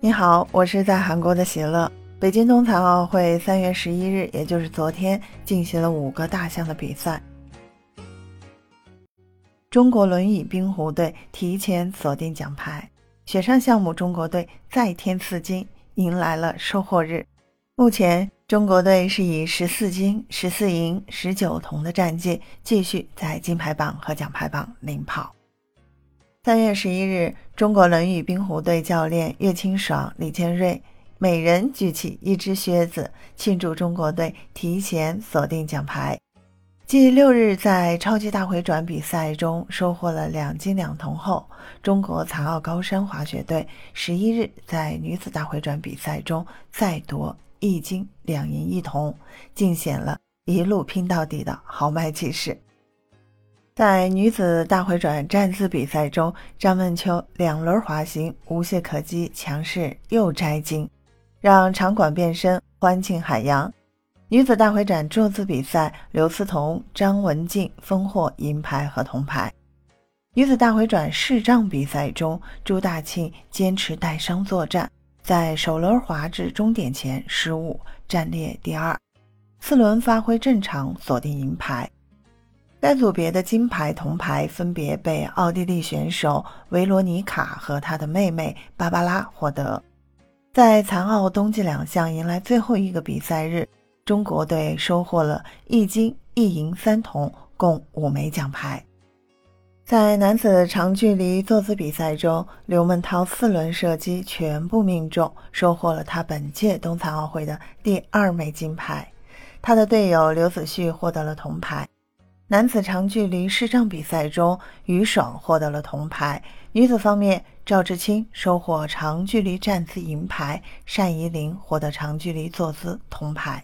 你好，我是在韩国的喜乐。北京冬残奥会三月十一日，也就是昨天，进行了五个大项的比赛。中国轮椅冰壶队提前锁定奖牌，雪上项目中国队再添四金，迎来了收获日。目前，中国队是以十四金、十四银、十九铜的战绩，继续在金牌榜和奖牌榜领跑。三月十一日，中国轮椅冰壶队教练岳清爽、李建瑞每人举起一只靴子，庆祝中国队提前锁定奖牌。继六日在超级大回转比赛中收获了两金两铜后，中国残奥高山滑雪队十一日在女子大回转比赛中再夺一金两银一铜，尽显了一路拼到底的豪迈气势。在女子大回转站姿比赛中，张梦秋两轮滑行无懈可击，强势又摘金，让场馆变身，欢庆海洋。女子大回转坐姿比赛，刘思彤、张文静分获银牌和铜牌。女子大回转视障比赛中，朱大庆坚持带伤作战，在首轮滑至终点前失误，暂列第二，四轮发挥正常，锁定银牌。该组别的金牌、铜牌分别被奥地利选手维罗妮卡和她的妹妹芭芭拉获得。在残奥冬季两项迎来最后一个比赛日，中国队收获了一金一银三铜，共五枚奖牌。在男子长距离坐姿比赛中，刘梦涛四轮射击全部命中，收获了他本届冬残奥会的第二枚金牌。他的队友刘子旭获得了铜牌。男子长距离视障比赛中，于爽获得了铜牌。女子方面，赵志清收获长距离站姿银牌，单怡琳获得长距离坐姿铜牌。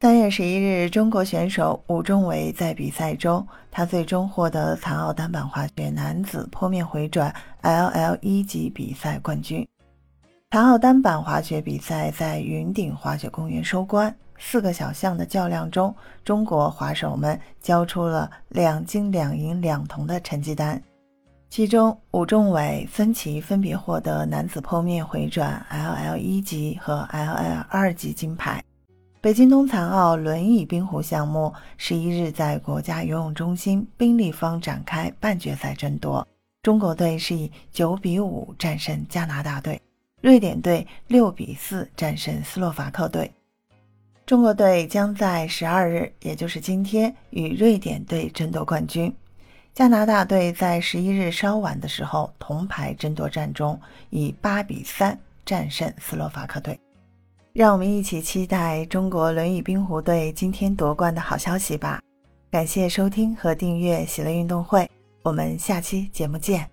三月十一日，中国选手武仲伟在比赛中，他最终获得残奥单板滑雪男子坡面回转 LL 一级比赛冠军。残奥单板滑雪比赛在云顶滑雪公园收官。四个小项的较量中，中国滑手们交出了两金两银两铜的成绩单。其中，武仲伟、孙琦分别获得男子坡面回转 LL 一级和 LL 二级金牌。北京冬残奥轮椅冰壶项目十一日在国家游泳中心冰立方展开半决赛争夺，中国队是以九比五战胜加拿大队，瑞典队六比四战胜斯洛伐克队。中国队将在十二日，也就是今天，与瑞典队争夺冠军。加拿大队在十一日稍晚的时候，铜牌争夺战中以八比三战胜斯洛伐克队。让我们一起期待中国轮椅冰壶队今天夺冠的好消息吧！感谢收听和订阅喜乐运动会，我们下期节目见。